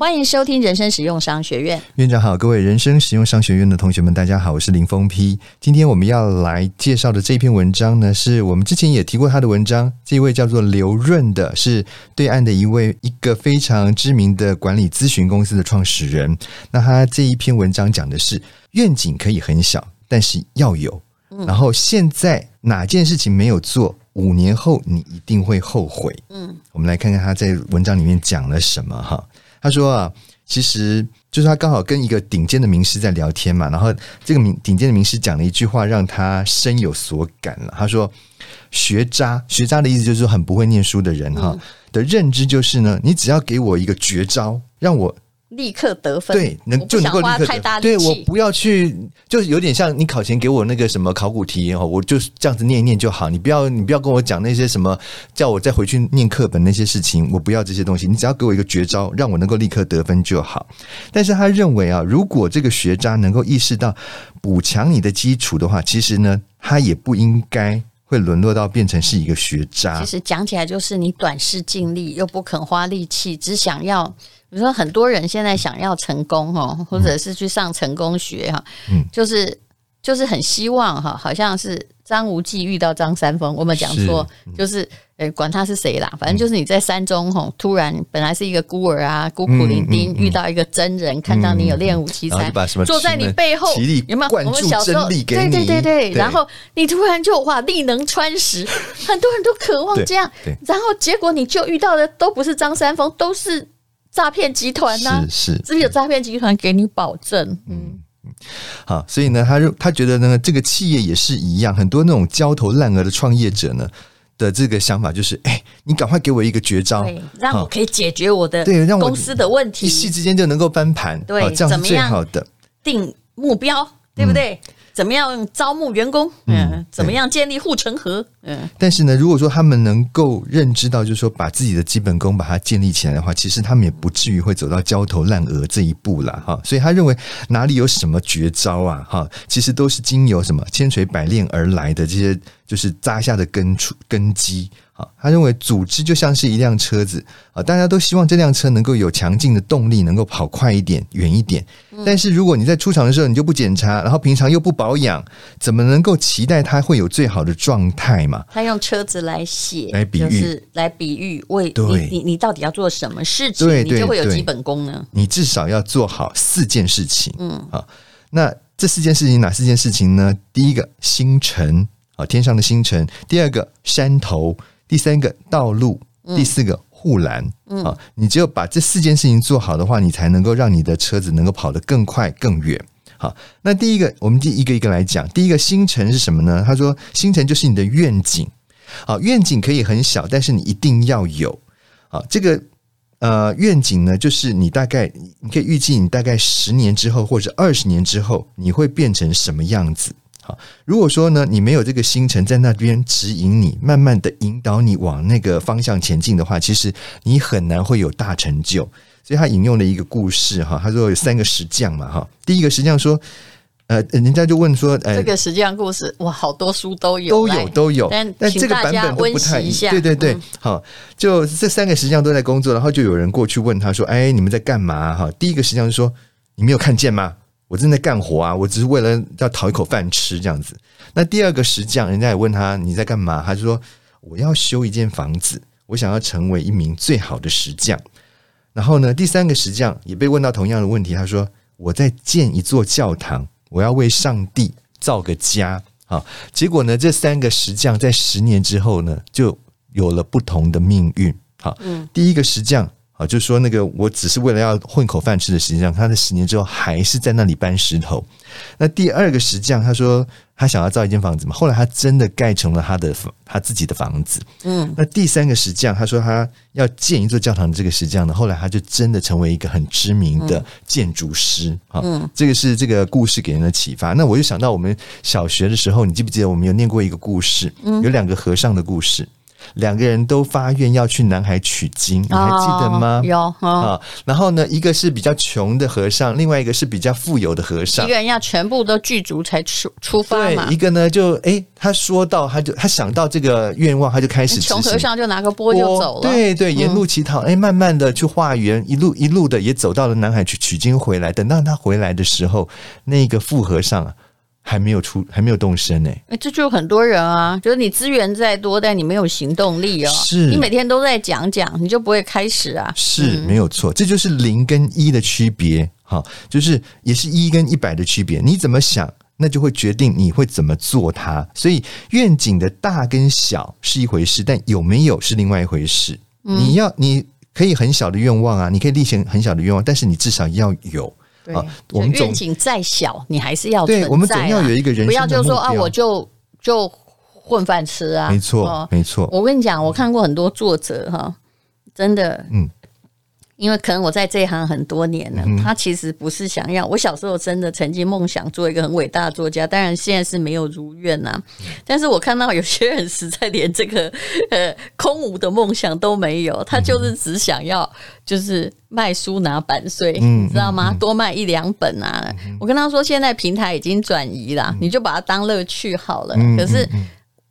欢迎收听人生实用商学院。院长好，各位人生实用商学院的同学们，大家好，我是林峰批。今天我们要来介绍的这篇文章呢，是我们之前也提过他的文章。这一位叫做刘润的，是对岸的一位一个非常知名的管理咨询公司的创始人。那他这一篇文章讲的是愿景可以很小，但是要有。然后现在哪件事情没有做，五年后你一定会后悔。嗯，我们来看看他在文章里面讲了什么哈。他说啊，其实就是他刚好跟一个顶尖的名师在聊天嘛，然后这个名顶尖的名师讲了一句话，让他深有所感了。他说：“学渣，学渣的意思就是说很不会念书的人哈的认知就是呢，你只要给我一个绝招，让我。”立刻得分，对，能就能够立刻得分。对，我不要去，就是有点像你考前给我那个什么考古题哦，我就这样子念一念就好。你不要，你不要跟我讲那些什么，叫我再回去念课本那些事情，我不要这些东西。你只要给我一个绝招，让我能够立刻得分就好。但是他认为啊，如果这个学渣能够意识到补强你的基础的话，其实呢，他也不应该会沦落到变成是一个学渣。其实讲起来就是你短视尽力，又不肯花力气，只想要。比如说，很多人现在想要成功哦，或者是去上成功学哈，嗯，就是就是很希望哈，好像是张无忌遇到张三丰，我们讲说就是，呃，管他是谁啦，反正就是你在山中吼，突然本来是一个孤儿啊，孤苦伶仃，遇到一个真人，看到你有练武奇才，坐在你背后，有没有？我们小时候，对对对对，然后你突然就哇，力能穿石，很多人都渴望这样，然后结果你就遇到的都不是张三丰，都是。诈骗集团呢？是是，是不是有诈骗集团给你保证？嗯嗯，好，所以呢，他他觉得呢，这个企业也是一样，很多那种焦头烂额的创业者呢的这个想法就是，哎，你赶快给我一个绝招，让我可以解决我的对，让公司的问题，一夕之间就能够翻盘，对，这样是最好的。定目标，对不对？嗯怎么样招募员工？嗯，怎么样建立护城河？嗯，但是呢，如果说他们能够认知到，就是说把自己的基本功把它建立起来的话，其实他们也不至于会走到焦头烂额这一步了哈。所以他认为哪里有什么绝招啊？哈，其实都是经由什么千锤百炼而来的这些，就是扎下的根础根基。他认为组织就像是一辆车子啊，大家都希望这辆车能够有强劲的动力，能够跑快一点、远一点。但是如果你在出厂的时候你就不检查，然后平常又不保养，怎么能够期待它会有最好的状态嘛？他用车子来写，来比喻，就是来比喻为你你你到底要做什么事情，你就会有基本功呢？你至少要做好四件事情。嗯，啊，那这四件事情哪四件事情呢？第一个星辰啊，天上的星辰；第二个山头。第三个道路，第四个护栏，嗯，啊，你只有把这四件事情做好的话，你才能够让你的车子能够跑得更快更远。好，那第一个，我们第一个一个来讲。第一个星辰是什么呢？他说，星辰就是你的愿景。好，愿景可以很小，但是你一定要有。好，这个呃愿景呢，就是你大概你可以预计你大概十年之后或者二十年之后，你会变成什么样子。如果说呢，你没有这个星辰在那边指引你，慢慢的引导你往那个方向前进的话，其实你很难会有大成就。所以他引用了一个故事哈，他说有三个石匠嘛哈，第一个石匠说，呃，人家就问说，呃，这个石匠故事哇，好多书都有，都有都有，但但这个版本都不太一样。对对对，好，就这三个石匠都在工作，然后就有人过去问他说，哎，你们在干嘛哈？第一个石匠就说，你没有看见吗？我正在干活啊，我只是为了要讨一口饭吃这样子。那第二个石匠，人家也问他你在干嘛？他就说我要修一间房子，我想要成为一名最好的石匠。然后呢，第三个石匠也被问到同样的问题，他说我在建一座教堂，我要为上帝造个家。好，结果呢，这三个石匠在十年之后呢，就有了不同的命运。好，嗯，第一个石匠。啊，就是说那个，我只是为了要混口饭吃的，实际上他在十年之后还是在那里搬石头。那第二个石匠，他说他想要造一间房子嘛，后来他真的盖成了他的他自己的房子。嗯，那第三个石匠，他说他要建一座教堂的这个石匠呢，后来他就真的成为一个很知名的建筑师。啊，嗯，这个是这个故事给人的启发。那我就想到我们小学的时候，你记不记得我们有念过一个故事？嗯，有两个和尚的故事。两个人都发愿要去南海取经，你还记得吗？哦、有啊、哦。然后呢，一个是比较穷的和尚，另外一个是比较富有的和尚。一个人要全部都具足才出出发嘛。对，一个呢就哎，他说到他就他想到这个愿望，他就开始。穷和尚就拿个钵就走了。对对，沿路乞讨，哎、嗯，慢慢的去化缘，一路一路的也走到了南海去取经回来。等到他回来的时候，那个富和尚啊。还没有出，还没有动身呢。哎，这就很多人啊，就是你资源再多，但你没有行动力哦。是，你每天都在讲讲，你就不会开始啊。是，没有错，这就是零跟一的区别。哈，就是也是一跟一百的区别。你怎么想，那就会决定你会怎么做它。所以愿景的大跟小是一回事，但有没有是另外一回事。你要，你可以很小的愿望啊，你可以立下很小的愿望，但是你至少要有。对，我们愿景再小，你还是要对，我们总要有一个人，不要就说啊，我就就混饭吃啊，没错，没错。我跟你讲，我看过很多作者哈，真的，嗯。因为可能我在这一行很多年了，他其实不是想要。我小时候真的曾经梦想做一个很伟大的作家，当然现在是没有如愿呐。但是我看到有些人实在连这个 呃空无的梦想都没有，他就是只想要就是卖书拿版税，你知道吗？多卖一两本啊。我跟他说，现在平台已经转移了，你就把它当乐趣好了。可是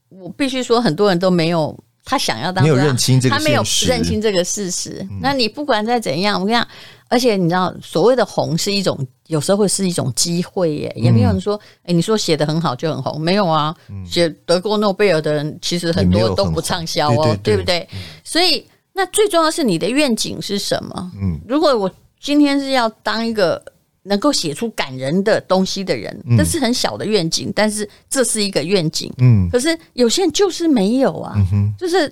我必须说，很多人都没有。他想要当没有认清这个，他没有认清这个事实。那你不管再怎样，我跟你讲，而且你知道，所谓的红是一种，有时候会是一种机会耶。也没有人说，哎，你说写的很好就很红，没有啊。写得过诺贝尔的人，其实很多都不畅销哦，对不对？所以，那最重要是你的愿景是什么？嗯，如果我今天是要当一个。能够写出感人的东西的人，这是很小的愿景，但是这是一个愿景。嗯，可是有些人就是没有啊，就是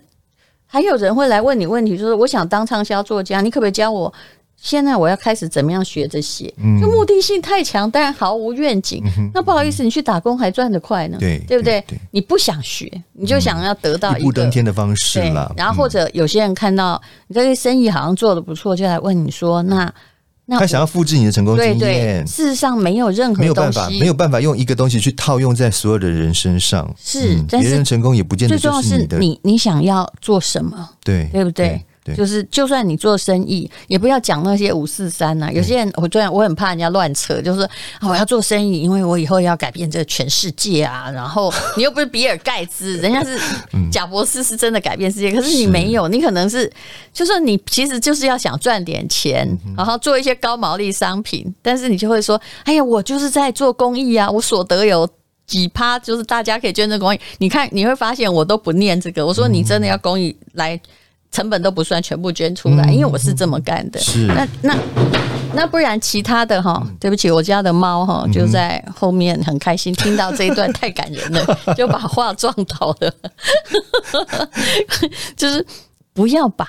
还有人会来问你问题，就是我想当畅销作家，你可不可以教我？现在我要开始怎么样学着写？就目的性太强，但毫无愿景。那不好意思，你去打工还赚得快呢，对对不对？你不想学，你就想要得到一步登天的方式了。然后或者有些人看到你这个生意好像做得不错，就来问你说那。他想要复制你的成功经验，对对，事实上没有任何没有办法，没有办法用一个东西去套用在所有的人身上。是，嗯、别人成功也不见得就是你的。你你想要做什么？对，对不对？对就是，就算你做生意，也不要讲那些五四三呐。有些人，我突然我很怕人家乱扯，就是我要做生意，因为我以后要改变这个全世界啊。然后你又不是比尔盖茨，人家是贾博士，是真的改变世界。可是你没有，你可能是，就是你其实就是要想赚点钱，然后做一些高毛利商品，但是你就会说，哎呀，我就是在做公益啊，我所得有几趴，就是大家可以捐赠公益。你看你会发现，我都不念这个。我说你真的要公益来。成本都不算，全部捐出来，因为我是这么干的。是，那那那不然其他的哈，对不起，我家的猫哈就在后面很开心，听到这一段太感人了，就把话撞倒了。就是不要把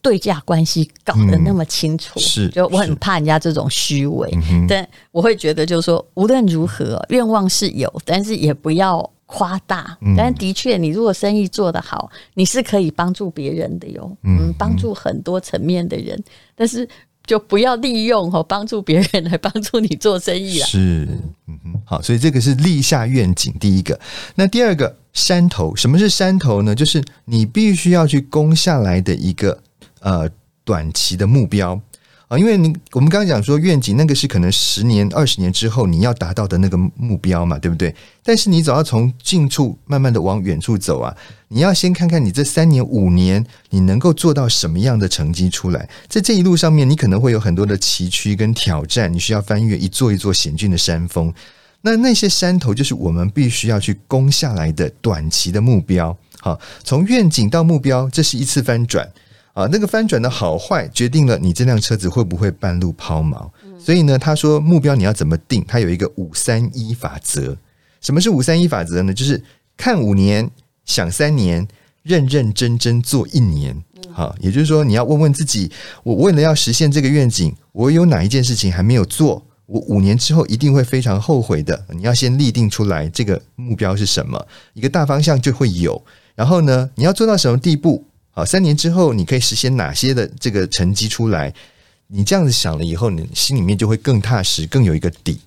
对价关系搞得那么清楚。是，就我很怕人家这种虚伪，但我会觉得就是说，无论如何，愿望是有，但是也不要。夸大，但的确，你如果生意做得好，你是可以帮助别人的哟，嗯，帮助很多层面的人，但是就不要利用和帮助别人来帮助你做生意了。是，嗯哼，好，所以这个是立下愿景，第一个。那第二个山头，什么是山头呢？就是你必须要去攻下来的一个呃短期的目标。啊，因为你我们刚刚讲说愿景，那个是可能十年、二十年之后你要达到的那个目标嘛，对不对？但是你总要从近处慢慢的往远处走啊，你要先看看你这三年、五年你能够做到什么样的成绩出来。在这一路上面，你可能会有很多的崎岖跟挑战，你需要翻越一座一座险峻的山峰。那那些山头就是我们必须要去攻下来的短期的目标。好，从愿景到目标，这是一次翻转。啊，那个翻转的好坏决定了你这辆车子会不会半路抛锚。所以呢，他说目标你要怎么定？他有一个五三一法则。什么是五三一法则呢？就是看五年，想三年，认认真真做一年。好，也就是说你要问问自己，我为了要实现这个愿景，我有哪一件事情还没有做？我五年之后一定会非常后悔的。你要先立定出来这个目标是什么，一个大方向就会有。然后呢，你要做到什么地步？好，三年之后你可以实现哪些的这个成绩出来？你这样子想了以后，你心里面就会更踏实，更有一个底。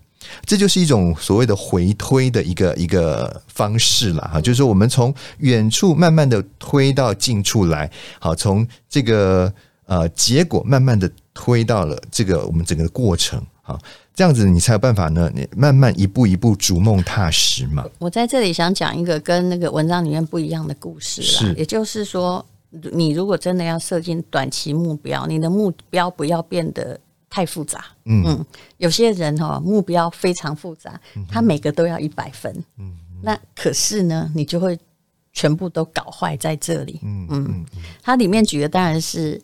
这就是一种所谓的回推的一个一个方式了哈，就是说我们从远处慢慢的推到近处来，好，从这个呃结果慢慢的推到了这个我们整个过程，好，这样子你才有办法呢，你慢慢一步一步逐梦踏实嘛。我在这里想讲一个跟那个文章里面不一样的故事啦，也就是说，你如果真的要设定短期目标，你的目标不要变得。太复杂，嗯，嗯，有些人哈目标非常复杂，他每个都要一百分，嗯，那可是呢，你就会全部都搞坏在这里，嗯嗯，它里面举的当然是。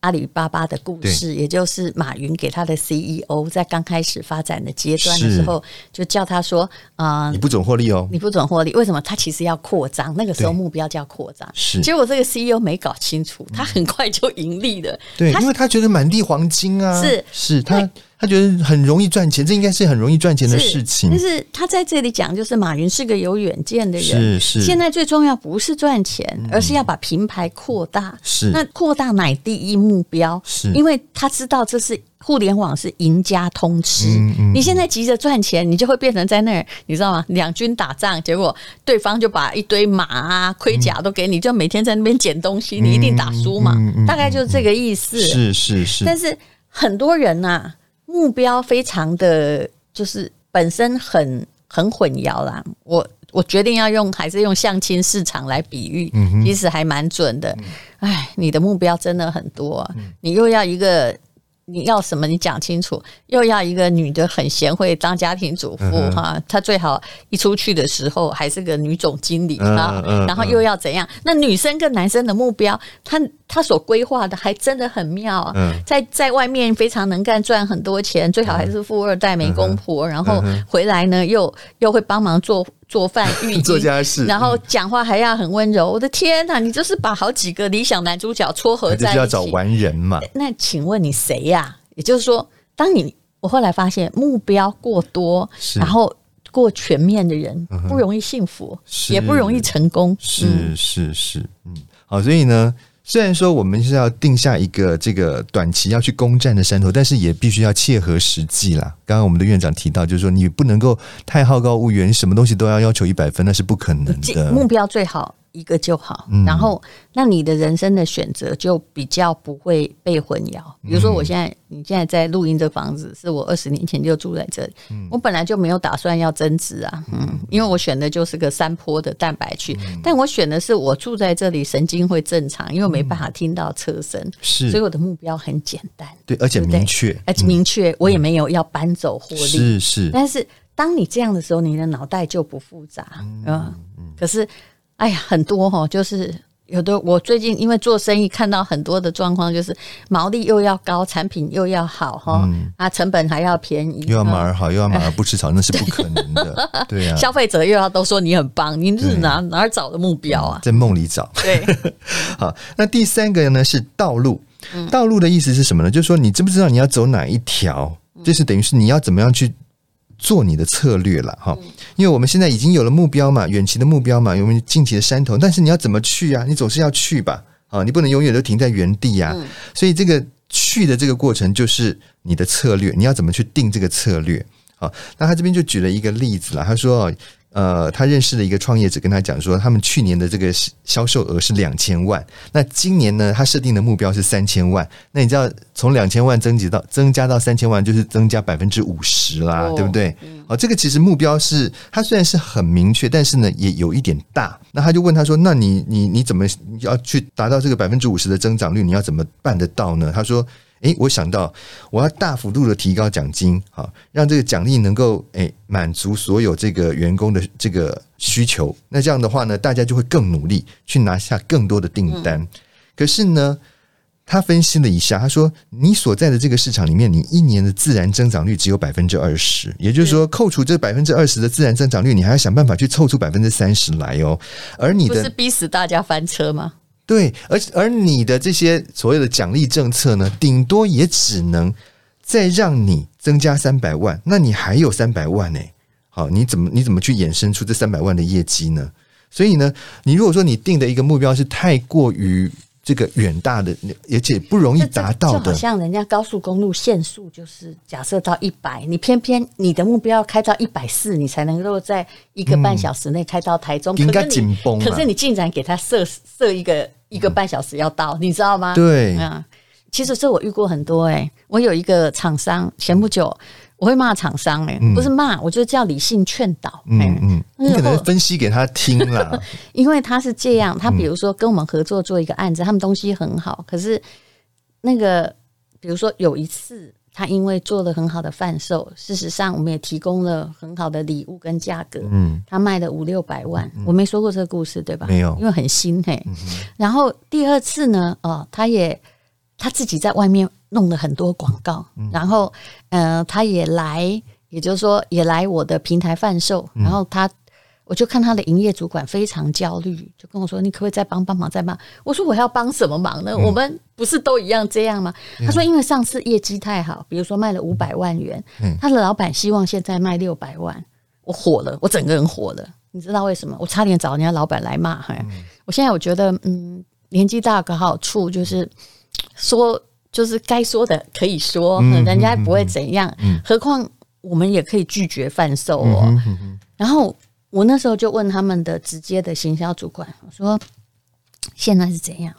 阿里巴巴的故事，也就是马云给他的 CEO 在刚开始发展的阶段的时候，就叫他说：“啊、呃，你不准获利哦，你不准获利。为什么？他其实要扩张，那个时候目标叫扩张。是，结果这个 CEO 没搞清楚，他很快就盈利了。对，因为他觉得满地黄金啊，是是，他。”他觉得很容易赚钱，这应该是很容易赚钱的事情。但是他在这里讲，就是马云是个有远见的人。是是。现在最重要不是赚钱，而是要把品牌扩大。是。那扩大乃第一目标。是。因为他知道这是互联网是赢家通吃。嗯嗯。你现在急着赚钱，你就会变成在那儿，你知道吗？两军打仗，结果对方就把一堆马啊、盔甲都给你，就每天在那边捡东西，你一定打输嘛。大概就是这个意思。是是是。但是很多人呐。目标非常的就是本身很很混淆啦，我我决定要用还是用相亲市场来比喻，其实还蛮准的。哎，你的目标真的很多，你又要一个。你要什么？你讲清楚。又要一个女的很贤惠当家庭主妇哈，她最好一出去的时候还是个女总经理哈。然后又要怎样？那女生跟男生的目标，他他所规划的还真的很妙啊。在在外面非常能干，赚很多钱，最好还是富二代没公婆，然后回来呢又又会帮忙做。做饭、育做家事，然后讲话还要很温柔。我的天哪，你就是把好几个理想男主角撮合在一起，要找完人嘛？那请问你谁呀？也就是说，当你我后来发现目标过多，然后过全面的人不容易幸福，也不容易成功。是是是，嗯，好，所以呢。虽然说我们是要定下一个这个短期要去攻占的山头，但是也必须要切合实际啦。刚刚我们的院长提到，就是说你不能够太好高骛远，什么东西都要要求一百分，那是不可能的。目标最好。一个就好，然后那你的人生的选择就比较不会被混淆。比如说，我现在你现在在录音这房子，是我二十年前就住在这里，我本来就没有打算要增值啊，嗯，因为我选的就是个山坡的蛋白区，但我选的是我住在这里神经会正常，因为我没办法听到车声，是，所以我的目标很简单，对，而且明确，而且明确，我也没有要搬走获利，是是。但是当你这样的时候，你的脑袋就不复杂，嗯，可是。哎呀，很多哈，就是有的。我最近因为做生意，看到很多的状况，就是毛利又要高，产品又要好哈，嗯、啊，成本还要便宜，又要马儿好，又要马儿不吃草，那是不可能的。对呀、啊，消费者又要都说你很棒，你是哪哪儿找的目标啊？在梦里找。对，好，那第三个呢是道路。道路的意思是什么呢？就是说你知不知道你要走哪一条？就是等于是你要怎么样去。做你的策略了哈，因为我们现在已经有了目标嘛，远期的目标嘛，有我们近期的山头，但是你要怎么去啊？你总是要去吧，啊，你不能永远都停在原地呀。所以这个去的这个过程就是你的策略，你要怎么去定这个策略？啊，那他这边就举了一个例子了，他说。呃，他认识的一个创业者跟他讲说，他们去年的这个销售额是两千万，那今年呢，他设定的目标是三千万。那你知道，从两千万增级到增加到三千万，就是增加百分之五十啦，哦、对不对？哦，这个其实目标是，他虽然是很明确，但是呢，也有一点大。那他就问他说：“那你你你怎么要去达到这个百分之五十的增长率？你要怎么办得到呢？”他说。诶，我想到我要大幅度的提高奖金，好，让这个奖励能够诶满足所有这个员工的这个需求。那这样的话呢，大家就会更努力去拿下更多的订单。可是呢，他分析了一下，他说：“你所在的这个市场里面，你一年的自然增长率只有百分之二十，也就是说，扣除这百分之二十的自然增长率，你还要想办法去凑出百分之三十来哦。而你的不是逼死大家翻车吗？”对，而而你的这些所谓的奖励政策呢，顶多也只能再让你增加三百万，那你还有三百万呢？好，你怎么你怎么去衍生出这三百万的业绩呢？所以呢，你如果说你定的一个目标是太过于这个远大的，而且不容易达到的，就好像人家高速公路限速就是假设到一百，你偏偏你的目标要开到一百四，你才能够在一个半小时内开到台中。应该紧绷，可是你竟然给他设设一个一个半小时要到，你知道吗？对，啊，其实这我遇过很多哎、欸，我有一个厂商前不久。我会骂厂商哎、欸，嗯、不是骂，我就叫理性劝导。嗯嗯，你可能分析给他听了，因为他是这样，他比如说跟我们合作做一个案子，他们东西很好，可是那个比如说有一次，他因为做了很好的贩售，事实上我们也提供了很好的礼物跟价格，嗯，他卖了五六百万，我没说过这个故事对吧？没有，因为很新嘿、欸。然后第二次呢，哦，他也他自己在外面。弄了很多广告，然后，呃，他也来，也就是说，也来我的平台贩售。然后他，我就看他的营业主管非常焦虑，就跟我说：“你可不可以再帮帮忙，再帮？”我说：“我要帮什么忙呢？我们不是都一样这样吗？”他说：“因为上次业绩太好，比如说卖了五百万元，他的老板希望现在卖六百万。”我火了，我整个人火了。你知道为什么？我差点找人家老板来骂。哈，我现在我觉得，嗯，年纪大有个好处就是说。就是该说的可以说，人家不会怎样。何况我们也可以拒绝贩售哦。然后我那时候就问他们的直接的行销主管，我说：“现在是怎样？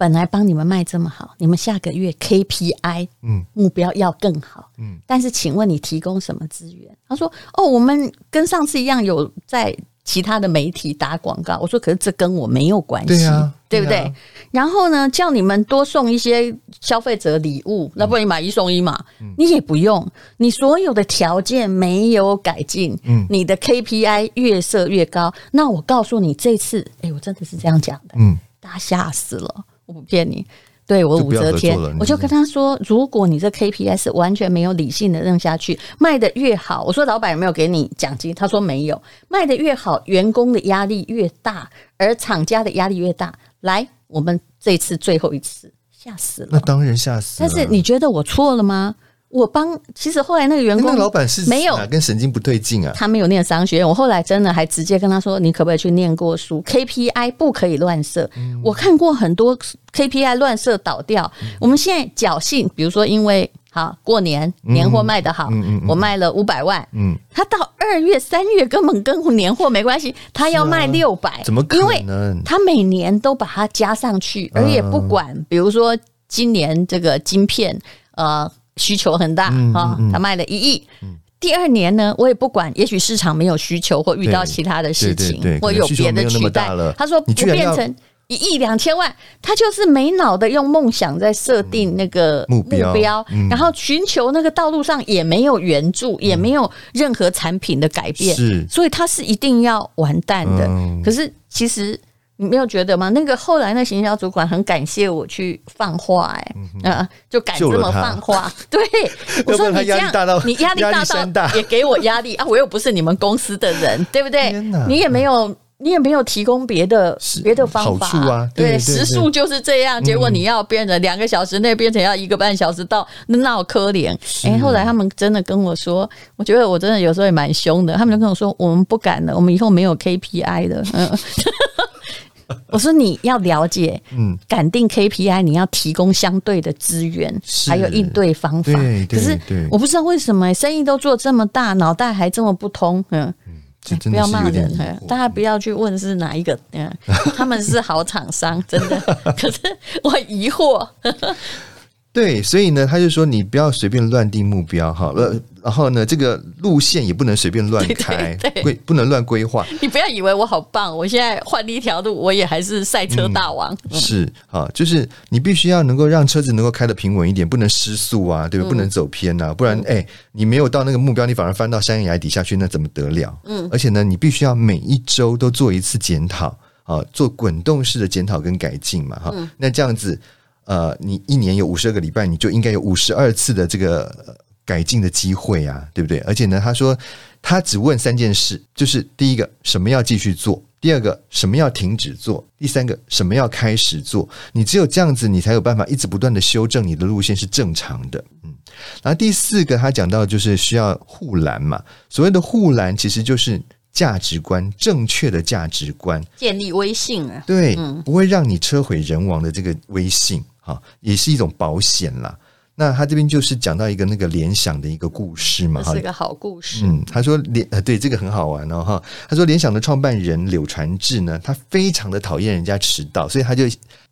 本来帮你们卖这么好，你们下个月 KPI 嗯目标要更好嗯。但是请问你提供什么资源？”他说：“哦，我们跟上次一样有在。”其他的媒体打广告，我说可是这跟我没有关系，对，啊、对不对？啊、然后呢，叫你们多送一些消费者礼物，那不然你买一送一嘛？嗯、你也不用，你所有的条件没有改进，嗯、你的 KPI 越设越高。那我告诉你，这次，哎，我真的是这样讲的，嗯，大家吓死了，我不骗你。对，我武则天，我就跟他说，如果你这 KPI 是完全没有理性的扔下去，卖的越好，我说老板有没有给你奖金？他说没有，卖的越好，员工的压力越大，而厂家的压力越大。来，我们这次最后一次，吓死了，那当然吓死了。但是你觉得我错了吗？我帮，其实后来那个员工，那个老板是没有跟神经不对劲啊。他没有念商学院，我后来真的还直接跟他说：“你可不可以去念过书？KPI 不可以乱设。嗯”我看过很多 KPI 乱设倒掉。嗯、我们现在侥幸，比如说因为好过年年货卖得好，我卖了五百万，嗯，他到二月三月根本跟年货没关系，他要卖六百、啊，怎么可能？他每年都把它加上去，而也不管，比如说今年这个晶片，呃。需求很大啊，他卖了一亿。第二年呢，我也不管，也许市场没有需求，或遇到其他的事情，或有别的取代。他说不变成一亿两千万，他就是没脑的用梦想在设定那个目标，然后寻求那个道路上也没有援助，也没有任何产品的改变，所以他是一定要完蛋的。可是其实。你没有觉得吗？那个后来那行销主管很感谢我去放话、欸，哎、啊，就敢这么放话。对，我说你这样，你压力大到也给我压力啊！我又不是你们公司的人，对不对？你也没有，你也没有提供别的别的方法啊。对，时速就是这样。结果你要变成两个小时内变成要一个半小时到，那好可怜。哎，后来他们真的跟我说，我觉得我真的有时候也蛮凶的。他们就跟我说，我们不敢了，我们以后没有 KPI 的。嗯。我说你要了解，嗯，敢定 KPI，你要提供相对的资源，是还有应对方法。可是我不知道为什么生意都做这么大，脑袋还这么不通。嗯，不要骂人，大家不要去问是哪一个。嗯，他们是好厂商，真的。可是我疑惑。对，所以呢，他就说你不要随便乱定目标哈，呃，然后呢，这个路线也不能随便乱开，规不能乱规划。你不要以为我好棒，我现在换了一条路，我也还是赛车大王。嗯、是啊，就是你必须要能够让车子能够开得平稳一点，不能失速啊，对不对？不能走偏呐、啊，不然哎，你没有到那个目标，你反而翻到山崖底下去，那怎么得了？嗯，而且呢，你必须要每一周都做一次检讨啊，做滚动式的检讨跟改进嘛，哈，嗯、那这样子。呃，你一年有五十二个礼拜，你就应该有五十二次的这个改进的机会啊，对不对？而且呢，他说他只问三件事，就是第一个什么要继续做，第二个什么要停止做，第三个什么要开始做。你只有这样子，你才有办法一直不断的修正你的路线是正常的。嗯，然后第四个他讲到就是需要护栏嘛，所谓的护栏其实就是价值观，正确的价值观，建立威信啊，对，嗯、不会让你车毁人亡的这个威信，哈，也是一种保险啦。那他这边就是讲到一个那个联想的一个故事嘛，哈，是个好故事。嗯，他说联呃，对这个很好玩哦，哈。他说联想的创办人柳传志呢，他非常的讨厌人家迟到，所以他就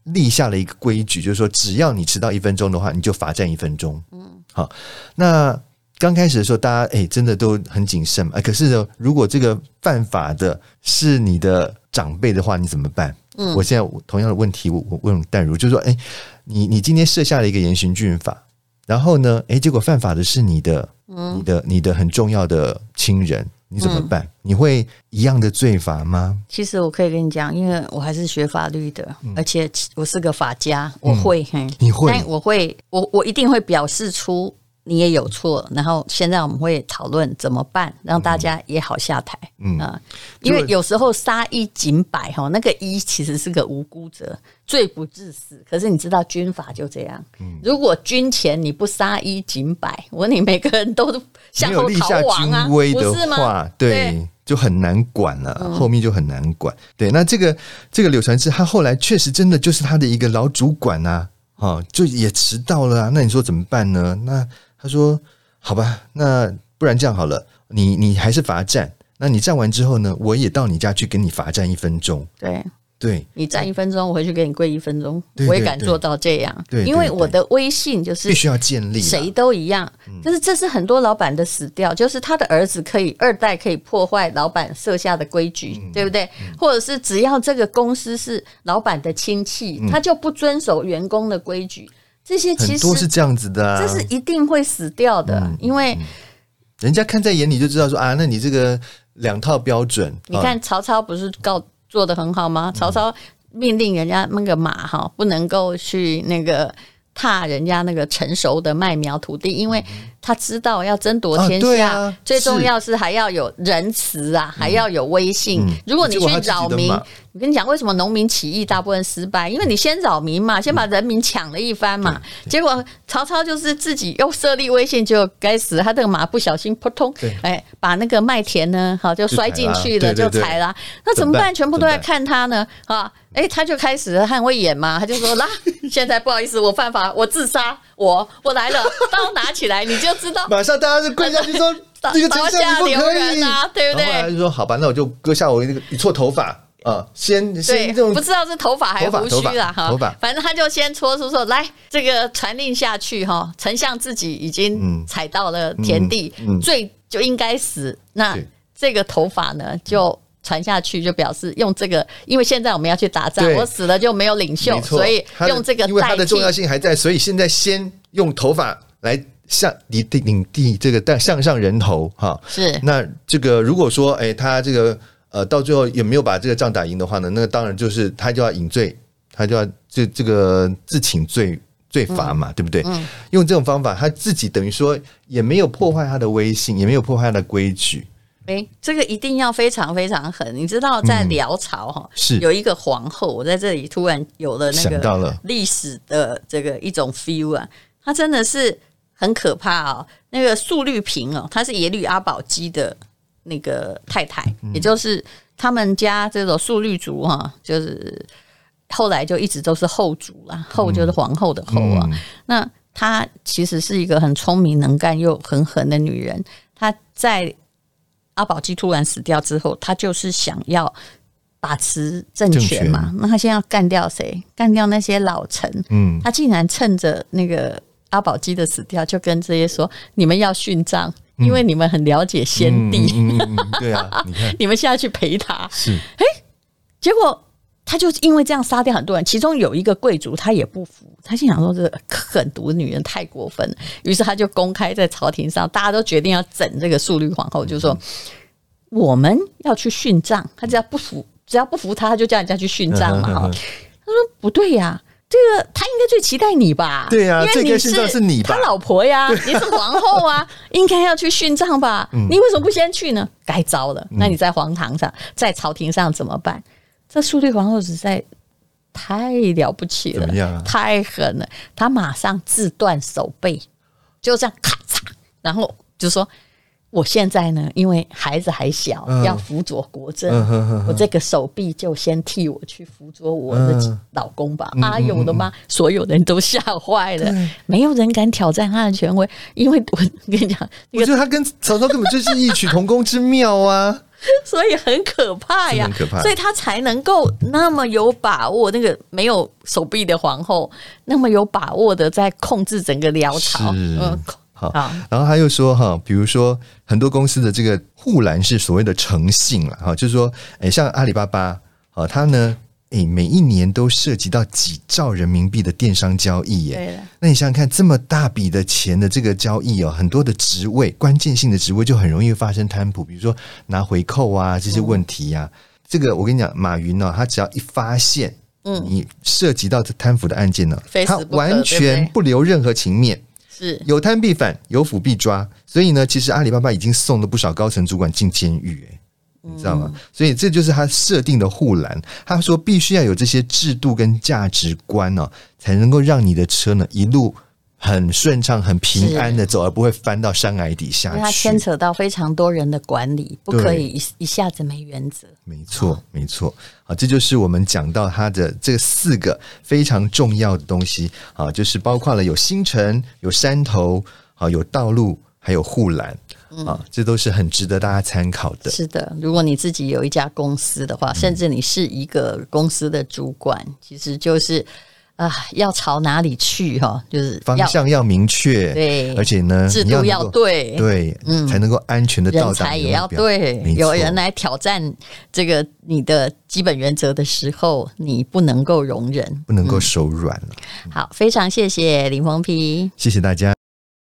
立下了一个规矩，就是说只要你迟到一分钟的话，你就罚站一分钟。嗯，好。那刚开始的时候，大家哎真的都很谨慎嘛。可是呢，如果这个犯法的是你的长辈的话，你怎么办？嗯，我现在同样的问题我我问淡如，就是说，哎，你你今天设下了一个严刑峻法。然后呢？诶，结果犯法的是你的、嗯、你的、你的很重要的亲人，你怎么办？嗯、你会一样的罪罚吗？其实我可以跟你讲，因为我还是学法律的，嗯、而且我是个法家，我会，嗯、嘿你会，但我会，我我一定会表示出。你也有错，然后现在我们会讨论怎么办，让大家也好下台。嗯啊，因为有时候杀一儆百哈，那个一其实是个无辜者，罪不至死。可是你知道军法就这样，如果军前你不杀一儆百，我问你每个人都向后逃亡啊，不是吗？对，就很难管了，后面就很难管。对，那这个这个柳传志他后来确实真的就是他的一个老主管啊，哈，就也迟到了啊，那你说怎么办呢？那他说：“好吧，那不然这样好了，你你还是罚站。那你站完之后呢，我也到你家去给你罚站一分钟。对，对，你站一分钟，我回去给你跪一分钟。对对对，我也敢做到这样。对，因为我的威信就是必须要建立，谁都一样。就是这是很多老板的死掉，就是他的儿子可以二代可以破坏老板设下的规矩，嗯、对不对？嗯、或者是只要这个公司是老板的亲戚，嗯、他就不遵守员工的规矩。”这些其实都是这样子的，啊，这是一定会死掉的，嗯、因为、嗯、人家看在眼里就知道说啊，那你这个两套标准，你看曹操不是告做的很好吗？曹操命令人家那个马哈不能够去那个踏人家那个成熟的麦苗土地，因为他知道要争夺天下，啊啊、最重要是还要有仁慈啊，还要有威信。嗯、如果你去扰民。我跟你讲，为什么农民起义大部分失败？因为你先扰民嘛，先把人民抢了一番嘛。结果曹操就是自己又设立威信，就该死，他这个马不小心扑通，哎，把那个麦田呢，好就摔进去了，就踩了。那怎么办？全部都在看他呢，啊，哎，他就开始很会演嘛，他就说：“ 啦，现在不好意思，我犯法，我自杀，我我来了，刀拿起来，你就知道。”马上大家就跪下去说：“ 这个刀下留人啊，对不对？”他就说：“好吧，那我就割下我那个一撮头发。”啊，先先这种不知道是头发还是胡须了哈，反正他就先戳出说，来这个传令下去哈，丞相自己已经踩到了田地，最就应该死。那这个头发呢，就传下去，就表示用这个，因为现在我们要去打仗，我死了就没有领袖，所以用这个。因为它的重要性还在，所以现在先用头发来向你的领地这个带向上人头哈。是那这个如果说哎，他这个。呃，到最后也没有把这个仗打赢的话呢，那当然就是他就要引罪，他就要这这个自请罪罪罚嘛，嗯、对不对？嗯、用这种方法，他自己等于说也没有破坏他的威信，也没有破坏他的规矩。哎，这个一定要非常非常狠。你知道，在辽朝哈、嗯、是有一个皇后，我在这里突然有了那个历史的这个一种 feel 啊，她真的是很可怕哦。那个素律嫔哦，她是耶律阿保机的。那个太太，也就是他们家这种素律族哈，就是后来就一直都是后族啦，后就是皇后的后啊。那她其实是一个很聪明能干又很狠的女人。她在阿保基突然死掉之后，他就是想要把持政权嘛。那他现在要干掉谁？干掉那些老臣。嗯，他竟然趁着那个阿保基的死掉，就跟这些说：“你们要殉葬。”因为你们很了解先帝，嗯嗯嗯、对啊，你看，你们现在去陪他，是，哎，结果他就因为这样杀掉很多人，其中有一个贵族他也不服，他心想说这个 狠毒的女人太过分了，于是他就公开在朝廷上，大家都决定要整这个素律皇后，就说、嗯、我们要去殉葬，他只要不服，只要不服他，他就叫人家去殉葬嘛，他说不对呀。这个他应该最期待你吧？对呀、啊，因为你是是你他老婆呀，你是皇后啊，应该要去殉葬吧？嗯、你为什么不先去呢？该糟了！那你在皇堂上，在朝廷上怎么办？嗯、这素律皇后实在太了不起了，啊、太狠了！他马上自断手背，就这样咔嚓，然后就说：“我现在呢，因为孩子还小，嗯、要辅佐国政，嗯、哼哼哼。我这个手臂就先替我去辅佐我的老公吧。嗯、啊，有的吗？所有人都吓坏了，对。没有人敢挑战他的权威，因为我跟你讲，我觉得他跟曹操根本就是异曲同工之妙啊，所以很可怕呀，很可怕，所以他才能够那么有把握，那个没有手臂的皇后那么有把握的在控制整个辽朝，嗯。好，然后他又说哈，比如说很多公司的这个护栏是所谓的诚信了哈，就是说，哎，像阿里巴巴啊，他呢，诶，每一年都涉及到几兆人民币的电商交易耶。对，那你想想看，这么大笔的钱的这个交易哦，很多的职位，关键性的职位就很容易发生贪腐，比如说拿回扣啊这些问题呀、啊。嗯、这个我跟你讲，马云呢、哦，他只要一发现，嗯，你涉及到这贪腐的案件呢，嗯、他完全不留任何情面。是。有贪必反，有腐必抓，所以呢，其实阿里巴巴已经送了不少高层主管进监狱，哎，你知道吗？嗯、所以这就是他设定的护栏。他说必须要有这些制度跟价值观呢、哦，才能够让你的车呢一路。很顺畅、很平安的走，而不会翻到山崖底下去。它牵扯到非常多人的管理，不可以一一下子没原则。没错，没错。好，这就是我们讲到它的这四个非常重要的东西啊，就是包括了有星辰、有山头、啊，有道路，还有护栏啊，这都是很值得大家参考的。是的，如果你自己有一家公司的话，甚至你是一个公司的主管，嗯、其实就是。啊，要朝哪里去哈？就是方向要明确，对，而且呢，制度要对，对，嗯，才能够安全的到达。人才也要对，有人来挑战这个你的基本原则的时候，你不能够容忍，不能够手软了。嗯、好，非常谢谢林峰皮，谢谢大家。